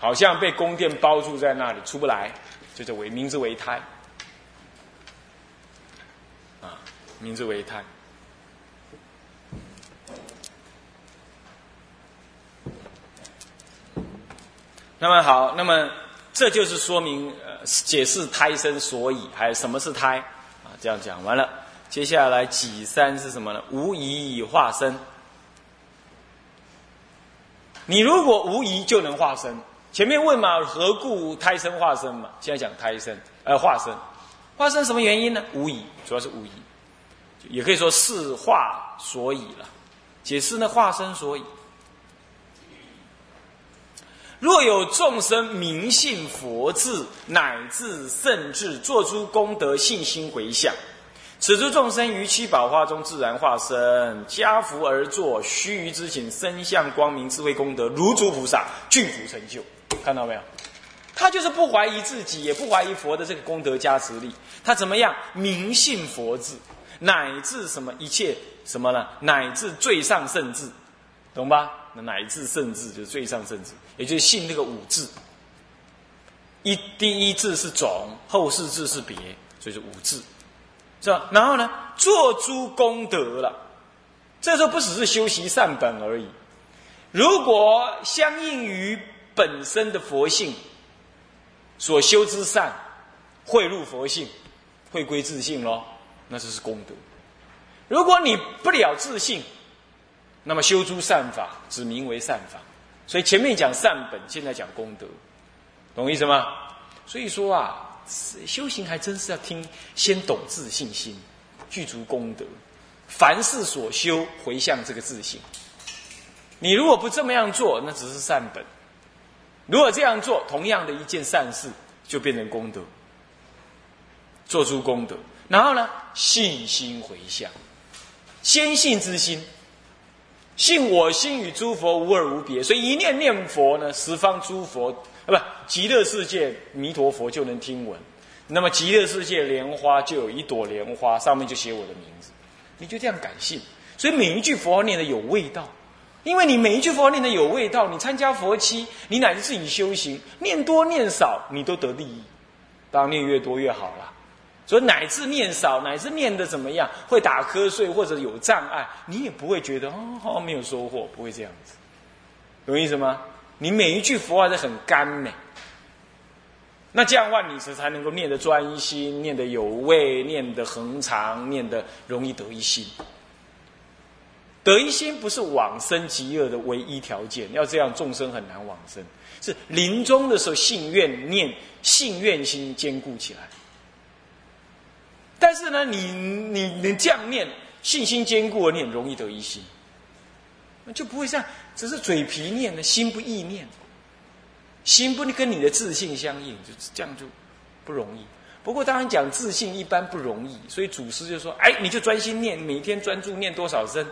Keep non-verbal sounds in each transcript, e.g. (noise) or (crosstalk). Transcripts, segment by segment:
好像被宫殿包住在那里出不来，就叫为名字为胎。啊，名字为胎。那么好，那么这就是说明呃解释胎生所以，还有什么是胎啊？这样讲完了，接下来己三是什么呢？无疑以化身。你如果无疑就能化身。前面问嘛，何故胎生化身嘛？现在讲胎生，呃，化身，化身什么原因呢？无疑，主要是无疑，也可以说是化所以了。解释呢，化身所以。若有众生明信佛智，乃至甚至做出功德，信心回向，此诸众生于七宝花中自然化身，加福而坐，须臾之请，身相光明，智慧功德，如诸菩萨，具足成就。看到没有？他就是不怀疑自己，也不怀疑佛的这个功德加持力。他怎么样？明信佛智，乃至什么一切什么呢？乃至最上圣智，懂吧？乃至圣智就是最上圣智，也就是信那个五智。一第一字是种，后四字是别，所以是五智，是吧？然后呢，做诸功德了。这时候不只是修习善本而已。如果相应于本身的佛性所修之善，汇入佛性，会归自性喽，那就是功德。如果你不了自性，那么修诸善法，只名为善法。所以前面讲善本，现在讲功德，懂意思吗？所以说啊，修行还真是要听，先懂自信心，具足功德，凡事所修回向这个自性。你如果不这么样做，那只是善本。如果这样做，同样的一件善事，就变成功德，做出功德。然后呢，信心回向，先信之心。信我心与诸佛无二无别，所以一念念佛呢，十方诸佛啊，不，极乐世界弥陀佛就能听闻。那么极乐世界莲花就有一朵莲花，上面就写我的名字，你就这样感性。所以每一句佛号念的有味道，因为你每一句佛号念的有味道，你参加佛期，你乃至自己修行，念多念少，你都得利益。当然念越多越好了。所以乃至念少，乃至念的怎么样，会打瞌睡或者有障碍，你也不会觉得哦，没有收获，不会这样子，懂意思吗？你每一句佛号都很干呢，那这样的话，你才才能够念得专心，念得有味，念得恒长，念得容易得一心。得一心不是往生极乐的唯一条件，要这样众生很难往生。是临终的时候信愿念信愿心坚固起来。但是呢，你你你这样念，信心坚固，你很容易得一心，就不会像只是嘴皮念呢，心不意念，心不跟你的自信相应，就这样就不容易。不过当然讲自信一般不容易，所以祖师就说：哎，你就专心念，每天专注念多少声，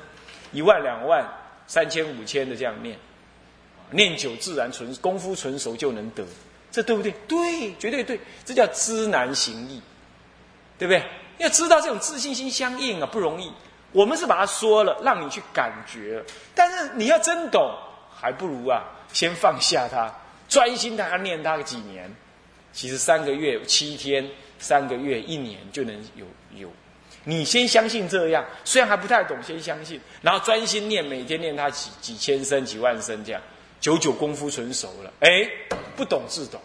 一万两万三千五千的这样念，念久自然纯功夫纯熟就能得，这对不对？对，绝对对，这叫知难行易。对不对？要知道这种自信心相应啊，不容易。我们是把它说了，让你去感觉。但是你要真懂，还不如啊，先放下它，专心它念它个几年。其实三个月、七天、三个月、一年就能有有。你先相信这样，虽然还不太懂，先相信，然后专心念，每天念它几几千声、几万声这样，久久功夫纯熟了，哎，不懂自懂，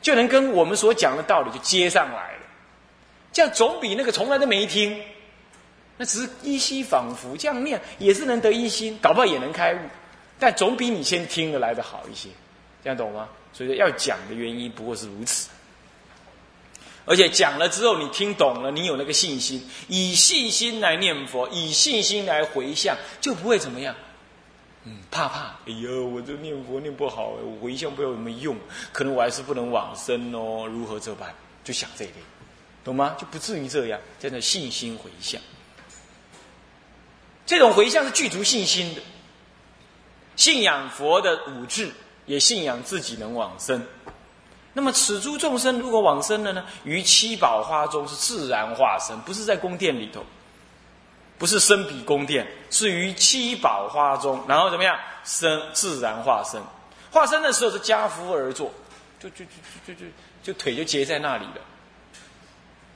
就能跟我们所讲的道理就接上来了。这样总比那个从来都没听，那只是依稀仿佛这样念，也是能得一心，搞不好也能开悟，但总比你先听的来的好一些，这样懂吗？所以说要讲的原因不过是如此，而且讲了之后你听懂了，你有那个信心，以信心来念佛，以信心来回向，就不会怎么样，嗯，怕怕，哎呦，我这念佛念不好，我回向不知道有没有用，可能我还是不能往生哦，如何这般？就想这一点。懂吗？就不至于这样，真的信心回向。这种回向是具足信心的，信仰佛的五智，也信仰自己能往生。那么此诸众生如果往生了呢？于七宝花中是自然化身，不是在宫殿里头，不是生比宫殿，是于七宝花中，然后怎么样生自然化身？化身的时候是家扶而坐，就就就就就就腿就结在那里了，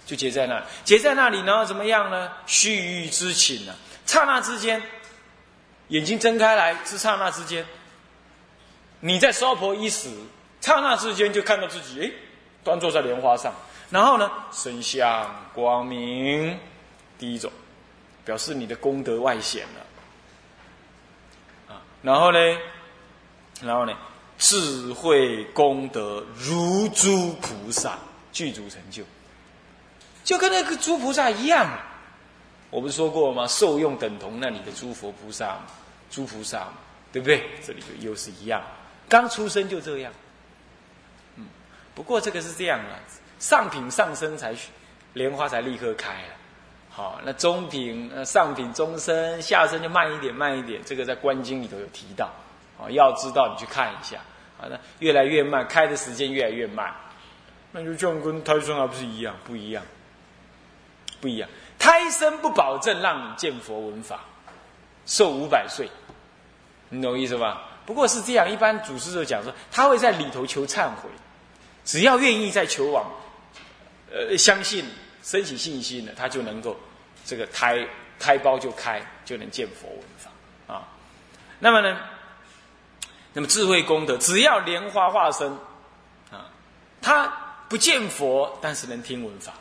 就结在那，结在那里呢，怎么样呢？须臾之寝呢？刹那之间，眼睛睁开来是刹那之间，你在烧婆一死，刹那之间就看到自己哎，端坐在莲花上，然后呢，身相光明，第一种，表示你的功德外显了，啊，然后呢？然后呢，智慧功德如诸菩萨具足成就，就跟那个诸菩萨一样。我不是说过吗？受用等同那里的诸佛菩萨嘛，诸菩萨嘛，对不对？这里就又是一样，刚出生就这样。嗯，不过这个是这样啊，上品上升才莲花才立刻开了。好，那中品、呃上品、中生、下生就慢一点，慢一点。这个在观经里头有提到。啊，要知道你去看一下，啊，那越来越慢，开的时间越来越慢，那就这样跟胎生还不是一样？不一样，不一样。胎生不保证让你见佛闻法，寿五百岁，你懂意思吧？不过是这样，一般祖师就讲说，他会在里头求忏悔，只要愿意在求往，呃，相信升起信心了，他就能够这个胎胎胞就开，就能见佛闻法啊。那么呢？那么智慧功德，只要莲花化身，啊，他不见佛，但是能听闻法，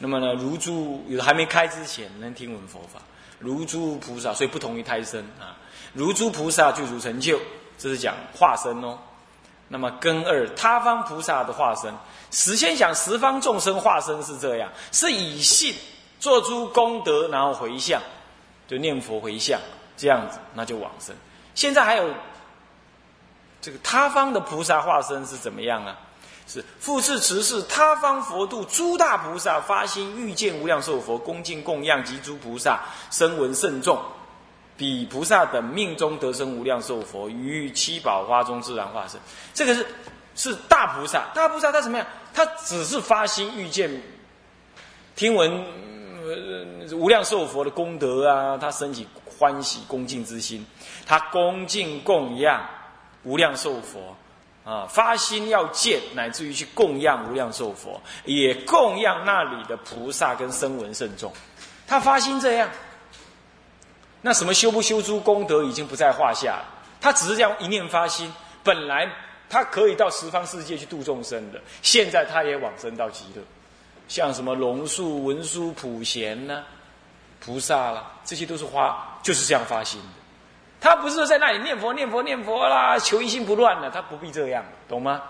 那么呢，如诸有还没开之前能听闻佛法，如诸菩萨，所以不同于胎生啊，如诸菩萨具足成就，这是讲化身哦。那么根二他方菩萨的化身，实先想十方众生化身是这样，是以信做出功德，然后回向，就念佛回向这样子，那就往生。现在还有。这个他方的菩萨化身是怎么样啊？是复次持是他方佛度诸大菩萨发心欲见无量寿佛恭敬供养及诸菩萨声闻甚众，彼菩萨等命中得生无量寿佛于七宝花中自然化身。这个是是大菩萨，大菩萨他怎么样？他只是发心欲见听闻无量寿佛的功德啊，他升起欢喜恭敬之心，他恭敬供养。无量寿佛，啊，发心要见，乃至于去供养无量寿佛，也供养那里的菩萨跟声闻圣众。他发心这样，那什么修不修诸功德已经不在话下。他只是这样一念发心，本来他可以到十方世界去度众生的，现在他也往生到极乐。像什么龙树、文殊、普贤呢，菩萨啦，这些都是花，就是这样发心的。他不是在那里念佛、念佛、念佛啦，求一心不乱的，他不必这样，懂吗？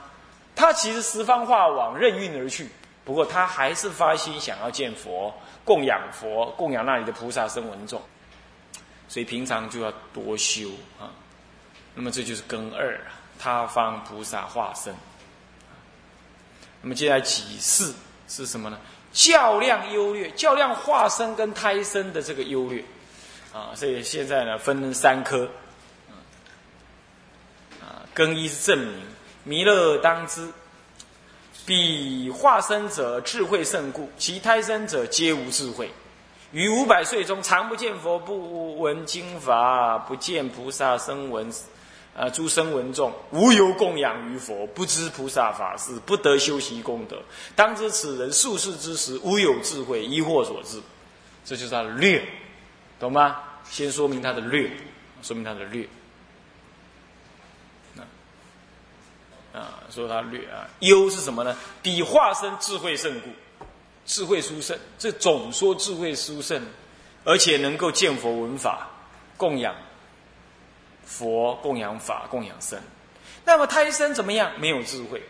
他其实十方化往，任运而去。不过他还是发心想要见佛、供养佛、供养那里的菩萨声闻众，所以平常就要多修啊。那么这就是根二啊，他方菩萨化身。那么接下来几四是什么呢？较量优劣，较量化身跟胎生的这个优劣。啊，所以现在呢分三科，啊，更一是证明弥勒当知，彼化身者智慧甚故，其胎生者皆无智慧。于五百岁中，常不见佛，不闻经法，不见菩萨声闻，啊，诸声闻众，无有供养于佛，不知菩萨法事，不得修习功德。当知此人数世之时，无有智慧，疑惑所致。这就是他略。懂吗？先说明它的略，说明它的略。啊，说它略啊，优是什么呢？比化身智慧胜故，智慧殊胜。这总说智慧殊胜，而且能够见佛闻法，供养佛，供养法，供养僧。那么胎生怎么样？没有智慧。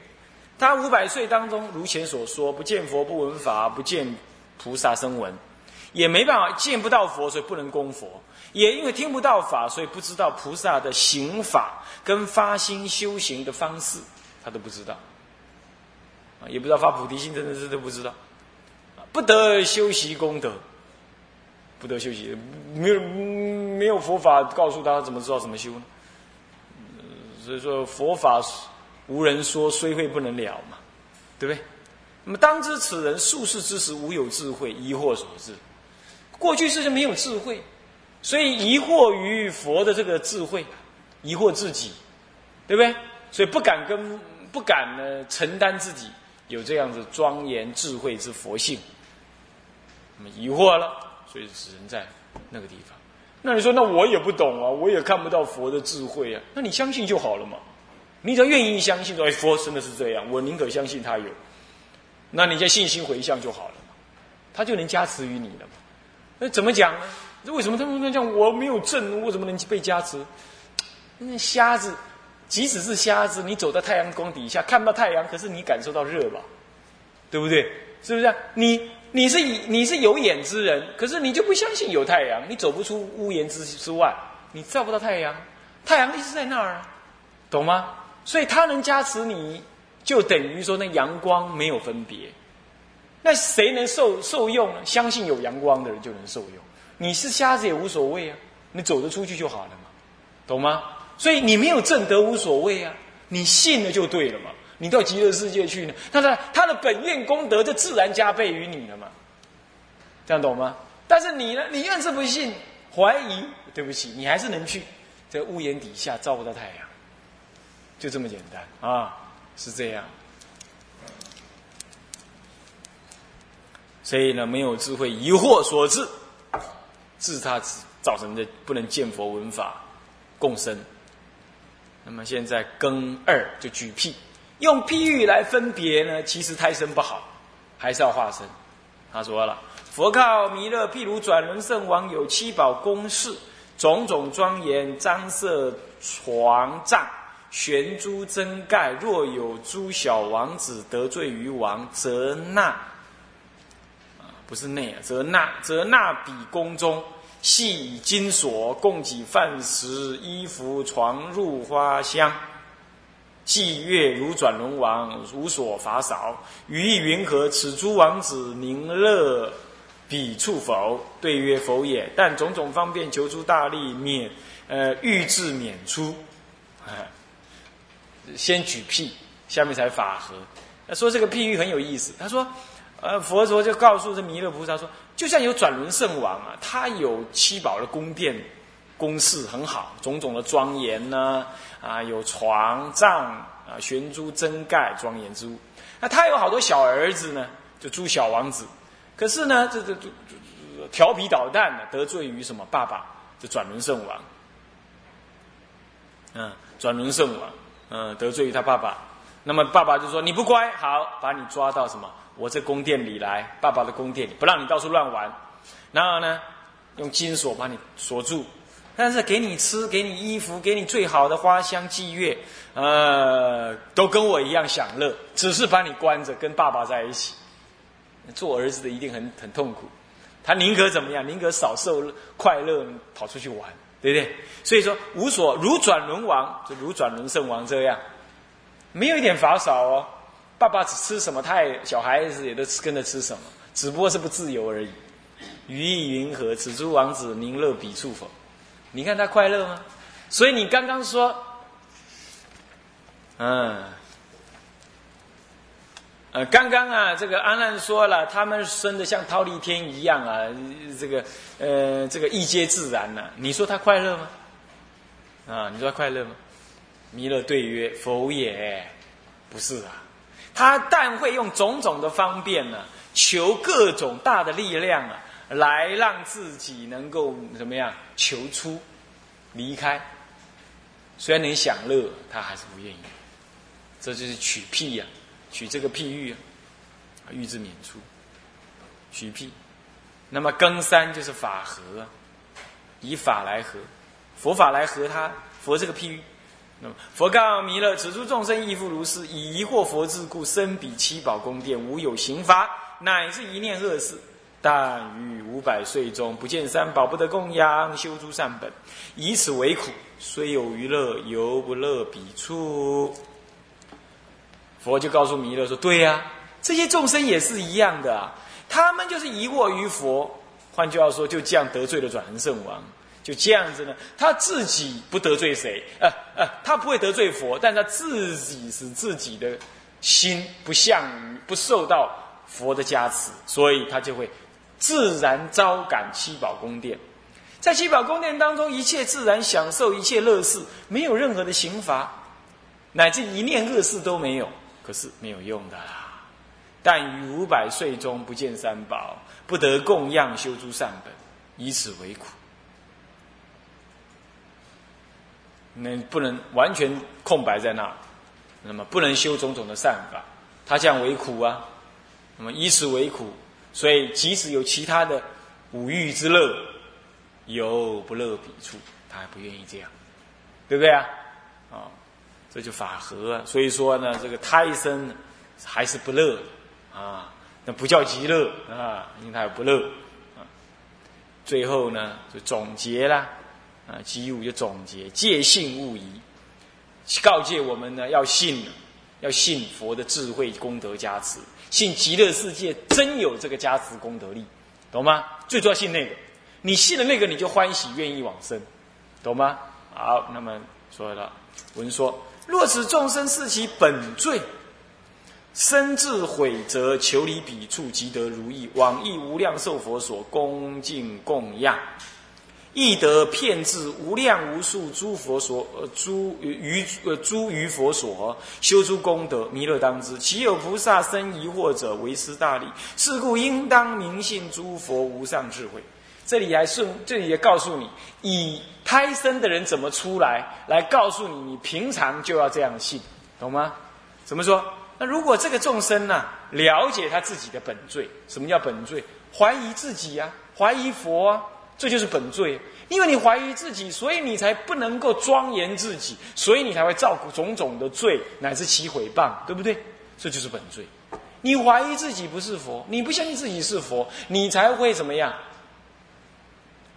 他五百岁当中，如前所说，不见佛，不闻法，不见菩萨声闻。也没办法见不到佛，所以不能供佛；也因为听不到法，所以不知道菩萨的行法跟发心修行的方式，他都不知道。啊，也不知道发菩提心，真的是都不知道。不得修习功德，不得修习，没有没有佛法告诉他怎么知道怎么修呢？所以说佛法无人说，虽会不能了嘛，对不对？那么当知此人术士之时无有智慧，疑惑所致。过去世就没有智慧，所以疑惑于佛的这个智慧，疑惑自己，对不对？所以不敢跟不敢呢承担自己有这样子庄严智慧之佛性，那么疑惑了，所以只能在那个地方。那你说，那我也不懂啊，我也看不到佛的智慧啊，那你相信就好了嘛。你只要愿意相信，说哎，佛真的是这样，我宁可相信他有，那你就信心回向就好了嘛，他就能加持于你了嘛。那怎么讲呢？为什么他们说讲我没有证，我怎么能被加持？那瞎子，即使是瞎子，你走在太阳光底下看不到太阳，可是你感受到热吧？对不对？是不是？你你是你是有眼之人，可是你就不相信有太阳，你走不出屋檐之之外，你照不到太阳，太阳一直在那儿啊，懂吗？所以它能加持你，就等于说那阳光没有分别。那谁能受受用呢？相信有阳光的人就能受用。你是瞎子也无所谓啊，你走得出去就好了嘛，懂吗？所以你没有正德无所谓啊，你信了就对了嘛。你到极乐世界去呢，他的他的本愿功德就自然加倍于你了嘛。这样懂吗？但是你呢，你越是不信、怀疑，对不起，你还是能去这屋檐底下照不到太阳。就这么简单啊，是这样。所以呢，没有智慧，疑惑所致，致他造成的不能见佛闻法共生。那么现在更二就举譬，用譬喻来分别呢，其实胎生不好，还是要化身。他说了，佛告弥勒，譬如转轮圣王有七宝宫室，种种庄严，张设床帐。悬珠珍盖，若有诸小王子得罪于王，则纳，不是内啊，则纳则纳比宫中，系以金锁，供给饭食、衣服、床褥、花香。祭月如转轮王，无所乏少。于意云何？此诸王子宁乐彼处否？对曰：否也。但种种方便，求诸大力免，呃，欲自免出。先举譬，下面才法和。他说这个譬喻很有意思。他说，呃，佛陀就告诉这弥勒菩萨说，就像有转轮圣王啊，他有七宝的宫殿、宫室很好，种种的庄严呢，啊，有床帐啊，悬珠珍盖，庄严之物。那他有好多小儿子呢，就诸小王子。可是呢，这这这调皮捣蛋的，得罪于什么爸爸？这转轮圣王。嗯，转轮圣王。嗯，得罪于他爸爸，那么爸爸就说：“你不乖，好，把你抓到什么？我这宫殿里来，爸爸的宫殿里，不让你到处乱玩。然后呢，用金锁把你锁住，但是给你吃，给你衣服，给你最好的花香祭月，呃，都跟我一样享乐，只是把你关着，跟爸爸在一起。做儿子的一定很很痛苦，他宁可怎么样？宁可少受快乐，跑出去玩。”对不对？所以说无所如转轮王，就如转轮圣王这样，没有一点法少哦。爸爸只吃什么，他也小孩子也都跟着吃什么，只不过是不自由而已。于意云何？此诸王子宁乐彼处否？你看他快乐吗？所以你刚刚说，嗯。呃，刚刚啊，这个阿难说了，他们生的像忉利天一样啊，这个呃，这个一皆自然呐。你说他快乐吗？啊，你说他快乐吗？弥勒对曰：否也，不是啊。他但会用种种的方便呢，求各种大的力量啊，来让自己能够怎么样求出离开。虽然能享乐，他还是不愿意。这就是取屁呀。取这个譬喻，啊，欲之免出，取譬。那么更三就是法和，以法来和，佛法来和他佛这个譬喻。那么佛告弥勒：此诸众生亦复如是，以疑惑佛智故，生彼七宝宫殿，无有刑罚，乃至一念恶事。但于五百岁中，不见三宝，不得供养，修诸善本，以此为苦。虽有余乐，犹不乐彼处。佛就告诉弥勒说：“对呀，这些众生也是一样的，他们就是疑惑于佛。换句话说，就这样得罪了转轮圣王，就这样子呢，他自己不得罪谁？呃呃，他不会得罪佛，但他自己使自己的心不向于不受到佛的加持，所以他就会自然招感七宝宫殿。在七宝宫殿当中，一切自然享受，一切乐事，没有任何的刑罚。”乃至一念恶事都没有，可是没有用的啦。但于五百岁中不见三宝，不得供养修诸善本，以此为苦。那不能完全空白在那，那么不能修种种的善法，他这样为苦啊。那么以此为苦，所以即使有其他的五欲之乐，有不乐彼处，他还不愿意这样，对不对啊？啊，这就法合啊。所以说呢，这个胎生还是不乐啊，那不叫极乐啊，因为他不乐啊。最后呢，就总结啦。啊，机物就总结，戒信勿疑，告诫我们呢，要信，要信佛的智慧功德加持，信极乐世界真有这个加持功德力，懂吗？最重要信那个，你信了那个，你就欢喜，愿意往生，懂吗？好，那么说了，文说，若此众生是其本罪，身自悔则求离彼处，即得如意，往诣无量寿佛所，恭敬供养。亦得骗至无量无数诸佛所呃诸于呃诸于佛所修诸功德弥勒当知，其有菩萨生疑惑者，为师大利。是故应当明信诸佛无上智慧。这里还顺，这里也告诉你，以胎生的人怎么出来，来告诉你，你平常就要这样信，懂吗？怎么说？那如果这个众生呢，了解他自己的本罪，什么叫本罪？怀疑自己呀，怀疑佛啊。这就是本罪，因为你怀疑自己，所以你才不能够庄严自己，所以你才会造种种的罪，乃至起毁谤，对不对？这就是本罪。你怀疑自己不是佛，你不相信自己是佛，你才会怎么样？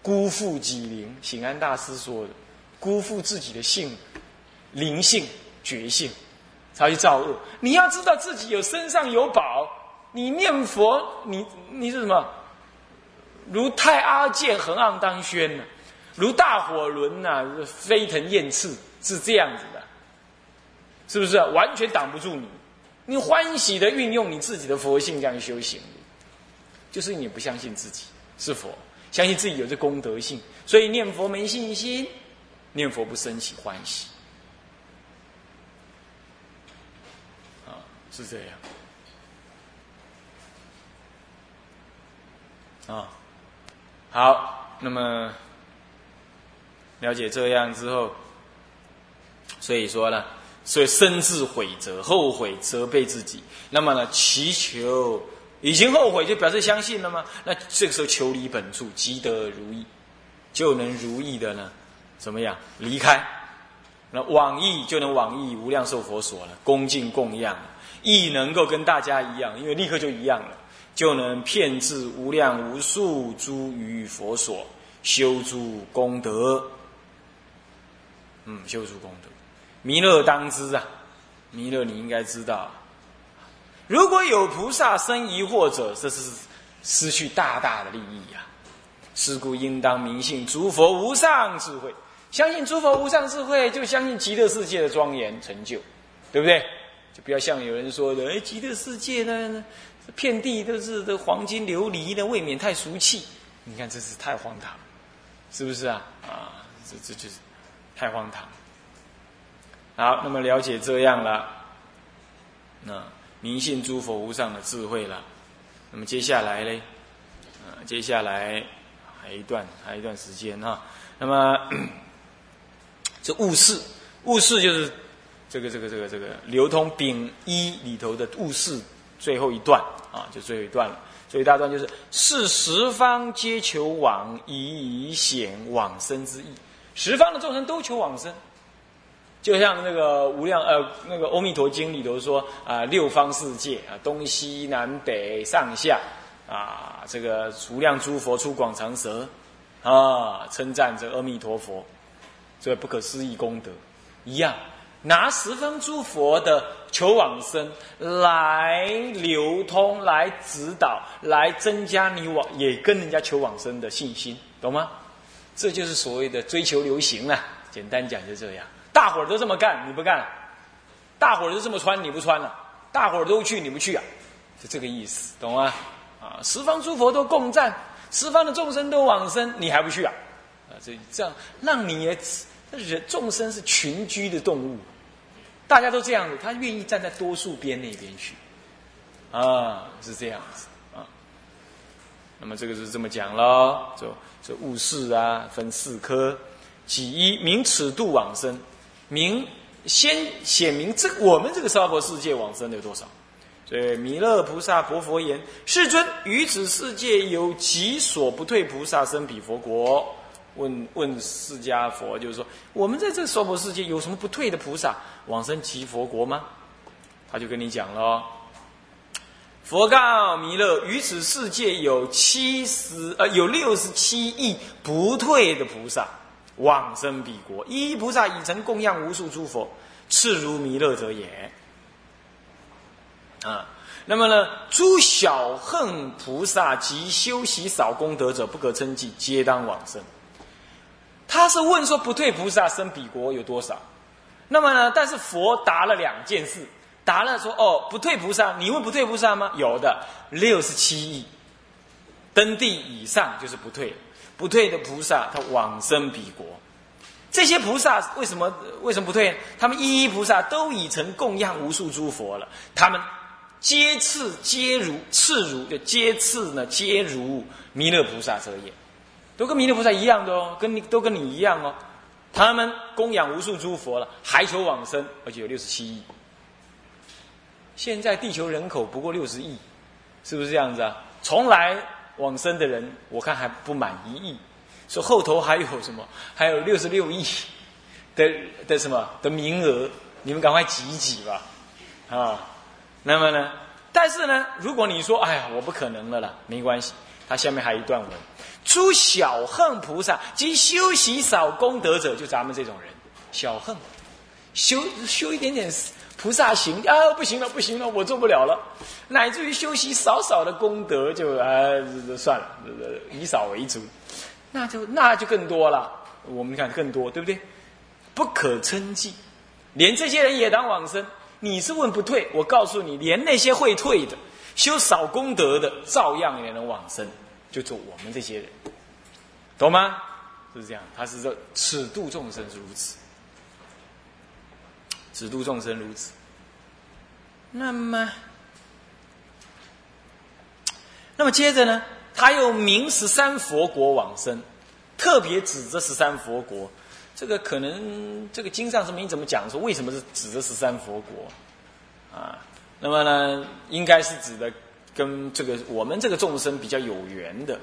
辜负己灵。醒安大师说的，辜负自己的性、灵性、觉性，才去造恶。你要知道自己有身上有宝，你念佛，你你是什么？如太阿剑横昂当轩呢，如大火轮呐飞腾焰翅，是这样子的，是不是？完全挡不住你，你欢喜的运用你自己的佛性这样修行，就是你不相信自己是佛，相信自己有这功德性，所以念佛没信心，念佛不升起欢喜，啊，是这样，啊。好，那么了解这样之后，所以说呢，所以深自悔责，后悔责备自己。那么呢，祈求已经后悔，就表示相信了吗？那这个时候求离本处，即得如意，就能如意的呢，怎么样离开？那往意就能往意无量寿佛所了，恭敬供养，亦能够跟大家一样，因为立刻就一样了。就能骗至无量无数诸于佛所修诸功德，嗯，修诸功德，弥勒当知啊，弥勒你应该知道，如果有菩萨生疑惑者，这是失去大大的利益呀。是故应当明信诸佛无上智慧，相信诸佛无上智慧，就相信极乐世界的庄严成就，对不对？就不要像有人说的，哎，极乐世界呢？遍地都是这黄金琉璃的，未免太俗气。你看，这是太荒唐，是不是啊？啊，这这就是太荒唐。好，那么了解这样了，那明信诸佛无上的智慧了。那么接下来呢？啊，接下来还一段，还一段时间哈。那么这物事，物事就是这个这个这个这个流通丙一里头的物事。最后一段啊，就最后一段了。最后一大段就是“是十方皆求往，以显往生之意。十方的众生都求往生，就像那个无量呃那个《阿弥陀经》里头说啊，六方世界啊，东西南北上下啊，这个无量诸佛出广长舌啊，称赞这阿弥陀佛，这不可思议功德一样。”拿十方诸佛的求往生来流通，来指导，来增加你往也跟人家求往生的信心，懂吗？这就是所谓的追求流行啊！简单讲就这样，大伙儿都这么干，你不干；大伙儿都这么穿，你不穿了；大伙儿都去，你不去啊？就这个意思，懂吗？啊，十方诸佛都共赞，十方的众生都往生，你还不去啊？啊，这这样让你也，人众生是群居的动物。大家都这样子，他愿意站在多数边那边去，啊，是这样子啊。那么这个是这么讲喽，就这物事啊，分四科，几一明尺度往生，明先显明这我们这个娑婆世界往生的有多少？所以弥勒菩萨佛佛言：世尊，于此世界有几所不退菩萨生彼佛国？问问释迦佛，就是说，我们在这娑婆世界有什么不退的菩萨往生极佛国吗？他就跟你讲了，佛告弥勒：于此世界有七十呃，有六十七亿不退的菩萨往生彼国，一菩萨已成供养无数诸佛，次如弥勒者也。啊，那么呢，诸小恨菩萨及修习少功德者，不可称计，皆当往生。他是问说不退菩萨生彼国有多少？那么呢？但是佛答了两件事，答了说哦，不退菩萨，你问不退菩萨吗？有的六十七亿，登地以上就是不退，不退的菩萨他往生彼国。这些菩萨为什么为什么不退？他们一一菩萨都已成供养无数诸佛了，他们皆次皆如次如就皆次呢皆如弥勒菩萨者也。都跟弥勒菩萨一样的哦，跟你都跟你一样哦。他们供养无数诸佛了，还求往生，而且有六十七亿。现在地球人口不过六十亿，是不是这样子啊？从来往生的人，我看还不满一亿，说后头还有什么？还有六十六亿的的什么的名额？你们赶快挤一挤吧，啊！那么呢？但是呢，如果你说，哎呀，我不可能了啦，没关系。他下面还有一段文。诸小恨菩萨及修习少功德者，就咱们这种人，小恨，修修一点点菩萨行啊，不行了，不行了，我做不了了，乃至于修习少少的功德，就啊算了，以少为主，那就那就更多了。我们看更多，对不对？不可称计，连这些人也当往生。你是问不退？我告诉你，连那些会退的、修少功德的，照样也能往生。就做我们这些人，懂吗？是这样，他是说尺度众生是如此，尺度众生如此。那么，那么接着呢，他又名十三佛国往生，特别指着十三佛国。这个可能这个经上是没怎么讲说为什么是指着十三佛国啊？那么呢，应该是指的。跟这个我们这个众生比较有缘的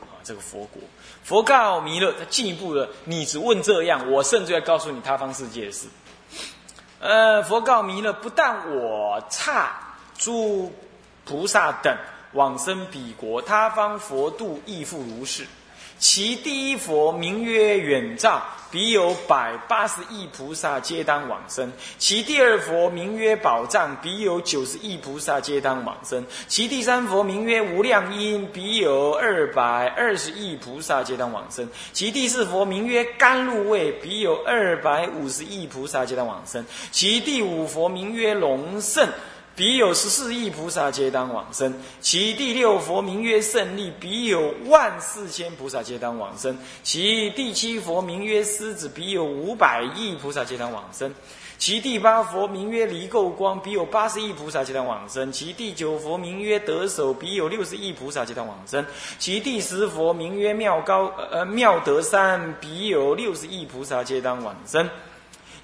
啊，这个佛国，佛告弥勒，他进一步的，你只问这样，我甚至要告诉你他方世界的事。呃，佛告弥勒，不但我差诸菩萨等往生彼国，他方佛度亦复如是。其第一佛名曰远照，彼有百八十亿菩萨皆当往生；其第二佛名曰宝藏，彼有九十亿菩萨皆当往生；其第三佛名曰无量音，彼有二百二十亿菩萨皆当往生；其第四佛名曰甘露味，彼有二百五十亿菩萨皆当往生；其第五佛名曰龙胜。彼有十四亿菩萨皆当往生，其第六佛名曰胜利，彼有万四千菩萨皆当往生，其第七佛名曰狮子，彼有五百亿菩萨皆当往生，其第八佛名曰离垢光，彼有八十亿菩萨皆当往生，其第九佛名曰得手，彼有六十亿菩萨皆当往生，其第十佛名曰妙高呃妙德山，彼有六十亿菩萨皆当往生。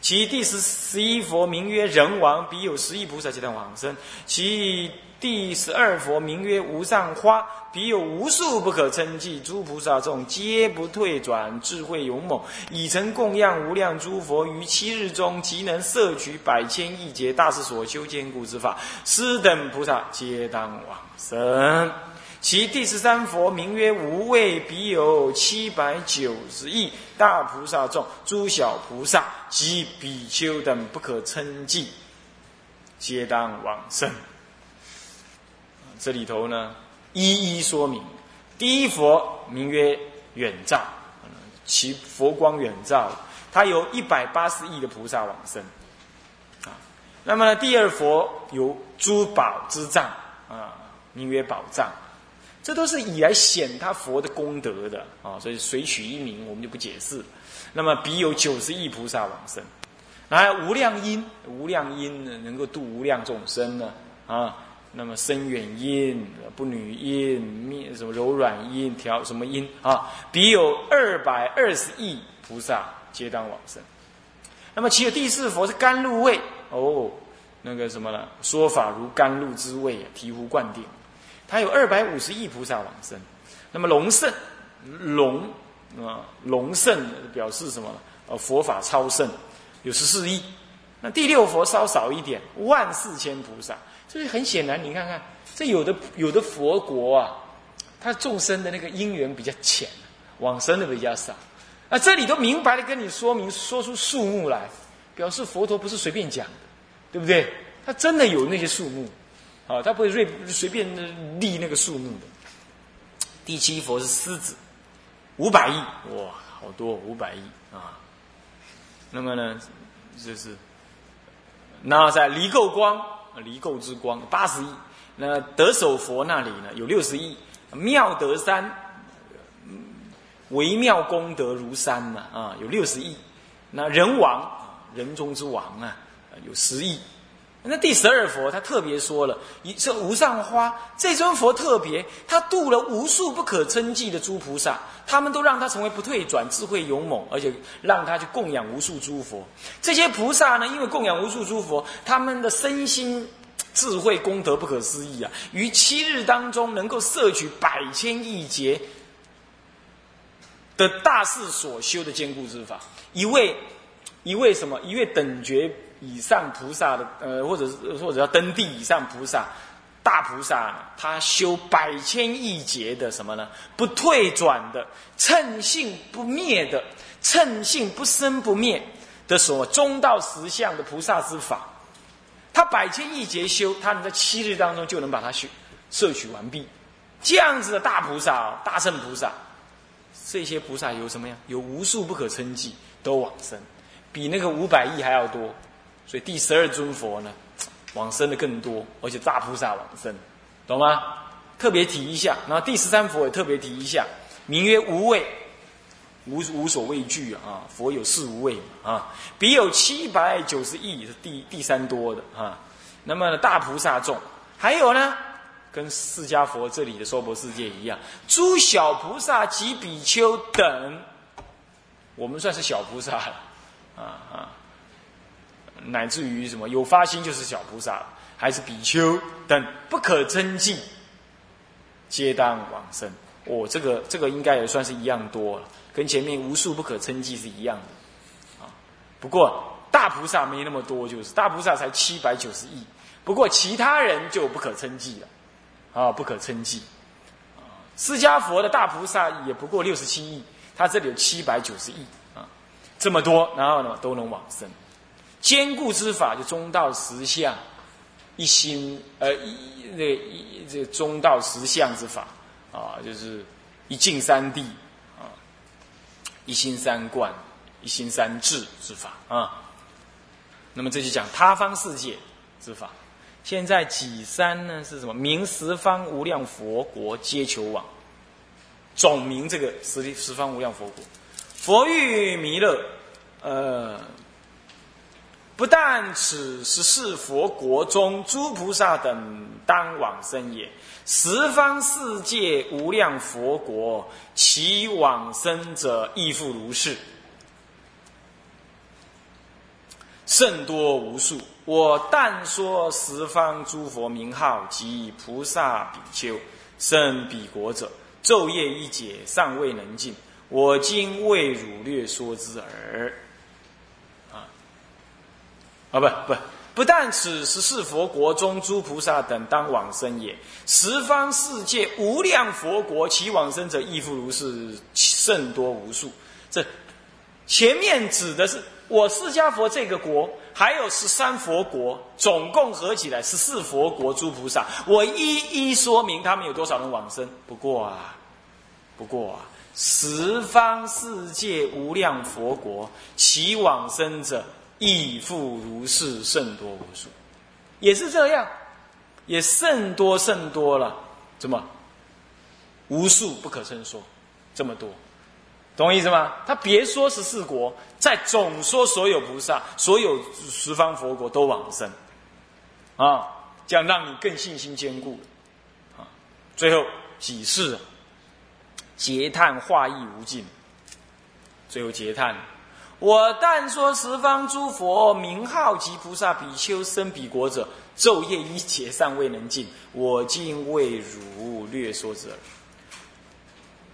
其第十十一佛名曰人王，彼有十亿菩萨皆当往生；其第十二佛名曰无上花，彼有无数不可称计诸菩萨众，皆不退转，智慧勇猛，已成供养无量诸佛于七日中，即能摄取百千亿劫大士所修坚固之法，斯等菩萨皆当往生。其第十三佛名曰无畏，彼有七百九十亿大菩萨众，诸小菩萨及比丘等不可称计，皆当往生。这里头呢，一一说明。第一佛名曰远照，其佛光远照，他有一百八十亿的菩萨往生。啊，那么第二佛有珠宝之藏，啊，名曰宝藏。这都是以来显他佛的功德的啊，所以随取一名，我们就不解释。那么彼有九十亿菩萨往生，来无量音，无量音呢，能够度无量众生呢啊。那么深远音、不女音、面什么柔软音、调什么音啊？彼有二百二十亿菩萨皆当往生。那么其有第四佛是甘露味哦，那个什么呢？说法如甘露之味，醍醐灌顶。他有二百五十亿菩萨往生。那么龙圣，龙啊，龙圣表示什么？呃，佛法超圣，有十四亿。那第六佛稍少一点，万四千菩萨。所以很显然，你看看，这有的有的佛国啊，他众生的那个因缘比较浅，往生的比较少。啊，这里都明白的跟你说明，说出数目来，表示佛陀不是随便讲的，对不对？他真的有那些数目，啊，他不会随随便立那个数目的。第七佛是狮子，五百亿，哇，好多五百亿啊。那么呢，就是，那在离垢光。离垢之光八十亿，那得手佛那里呢有六十亿，妙德山，微妙功德如山嘛啊有六十亿，那人王人中之王啊有十亿，那第十二佛他特别说了，一这无上花这尊佛特别，他度了无数不可称计的诸菩萨。他们都让他成为不退转、智慧勇猛，而且让他去供养无数诸佛。这些菩萨呢，因为供养无数诸佛，他们的身心智慧功德不可思议啊！于七日当中，能够摄取百千亿劫的大势所修的坚固之法。一位一位什么？一位等觉以上菩萨的，呃，或者是或者叫登地以上菩萨。大菩萨他修百千亿劫的什么呢？不退转的，称性不灭的，称性不生不灭的什么中道实相的菩萨之法。他百千亿劫修，他能在七日当中就能把它修摄取完毕。这样子的大菩萨、大圣菩萨，这些菩萨有什么呀？有无数不可称计，都往生，比那个五百亿还要多。所以第十二尊佛呢？往生的更多，而且大菩萨往生，懂吗？特别提一下，然后第十三佛也特别提一下，名曰无畏，无无所畏惧啊！佛有四无畏啊，彼有七百九十亿是第第三多的啊。那么大菩萨众还有呢，跟释迦佛这里的娑婆世界一样，诸小菩萨及比丘等，我们算是小菩萨了啊啊。乃至于什么有发心就是小菩萨，还是比丘等不可称计，皆当往生。哦，这个这个应该也算是一样多了，跟前面无数不可称计是一样的啊。不过大菩萨没那么多，就是大菩萨才七百九十亿。不过其他人就不可称计了啊，不可称计。释迦佛的大菩萨也不过六十七亿，他这里有七百九十亿啊，这么多，然后呢都能往生。坚固之法就中道实相，一心呃一这一这中道实相之法啊，就是一境三地啊，一心三观，一心三智之法啊。那么这就讲他方世界之法。现在几三呢是什么？名十方无量佛国皆求往，总名这个十十方无量佛国，佛欲弥勒呃。不但此十四佛国中诸菩萨等当往生也，十方世界无量佛国，其往生者亦复如是，甚多无数。我但说十方诸佛名号及菩萨比丘生彼国者，昼夜一解，尚未能尽。我今为汝略说之耳。啊，不不，不但此十四佛国中诸菩萨等当往生也，十方世界无量佛国，其往生者亦复如是，甚多无数。这前面指的是我释迦佛这个国，还有十三佛国，总共合起来十四佛国诸菩萨，我一一说明他们有多少人往生。不过啊，不过啊，十方世界无量佛国，其往生者。亦复如是，甚多无数，也是这样，也甚多甚多了。怎么？无数不可称说，这么多。懂我意思吗？他别说十四国，在总说所有菩萨、所有十方佛国都往生，啊，这样让你更信心坚固。啊，最后几世啊，劫叹化意无尽。最后劫叹，我但说十方诸佛名号及菩萨比丘生彼国者，昼夜一劫尚未能尽，我今为汝略说之耳。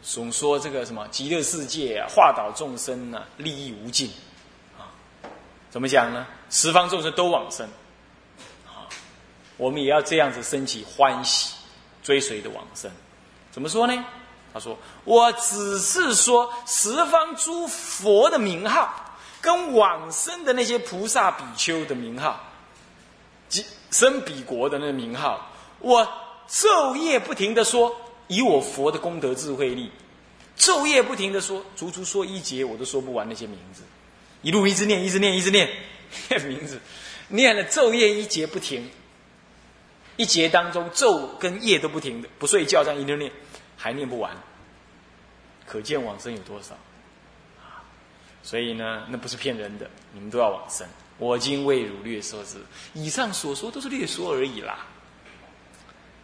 总说这个什么极乐世界啊，化导众生呢，利益无尽，啊，怎么讲呢？十方众生都往生，啊，我们也要这样子升起欢喜，追随的往生。怎么说呢？他说：“我只是说十方诸佛的名号，跟往生的那些菩萨比丘的名号，即生彼国的那个名号，我昼夜不停的说。”以我佛的功德智慧力，昼夜不停的说，足足说一节，我都说不完那些名字，一路一直念，一直念，一直念念 (laughs) 名字，念了昼夜一节不停，一节当中昼跟夜都不停的，不睡觉这样一路念，还念不完，可见往生有多少啊！所以呢，那不是骗人的，你们都要往生。我今为汝略说之，以上所说都是略说而已啦。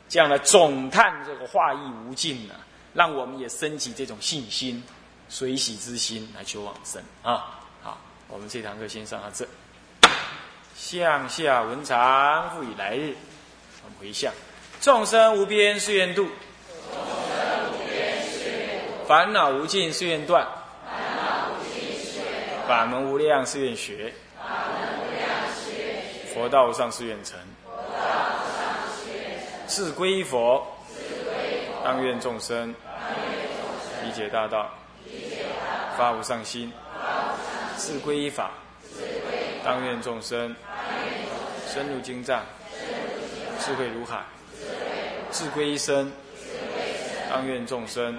这样的总叹这个化意无尽呢，让我们也升起这种信心、随喜之心来求往生啊！好，我们这堂课先上到这。向下文长，复以来日。我们回向：众生无边誓愿度，烦恼无尽誓愿断，法门无量誓愿学，佛道无上誓愿成。自归佛，当愿众生。理解大道，发无上心；自归依法，当愿众生。深入经藏，智慧如海；自归一生，当愿众生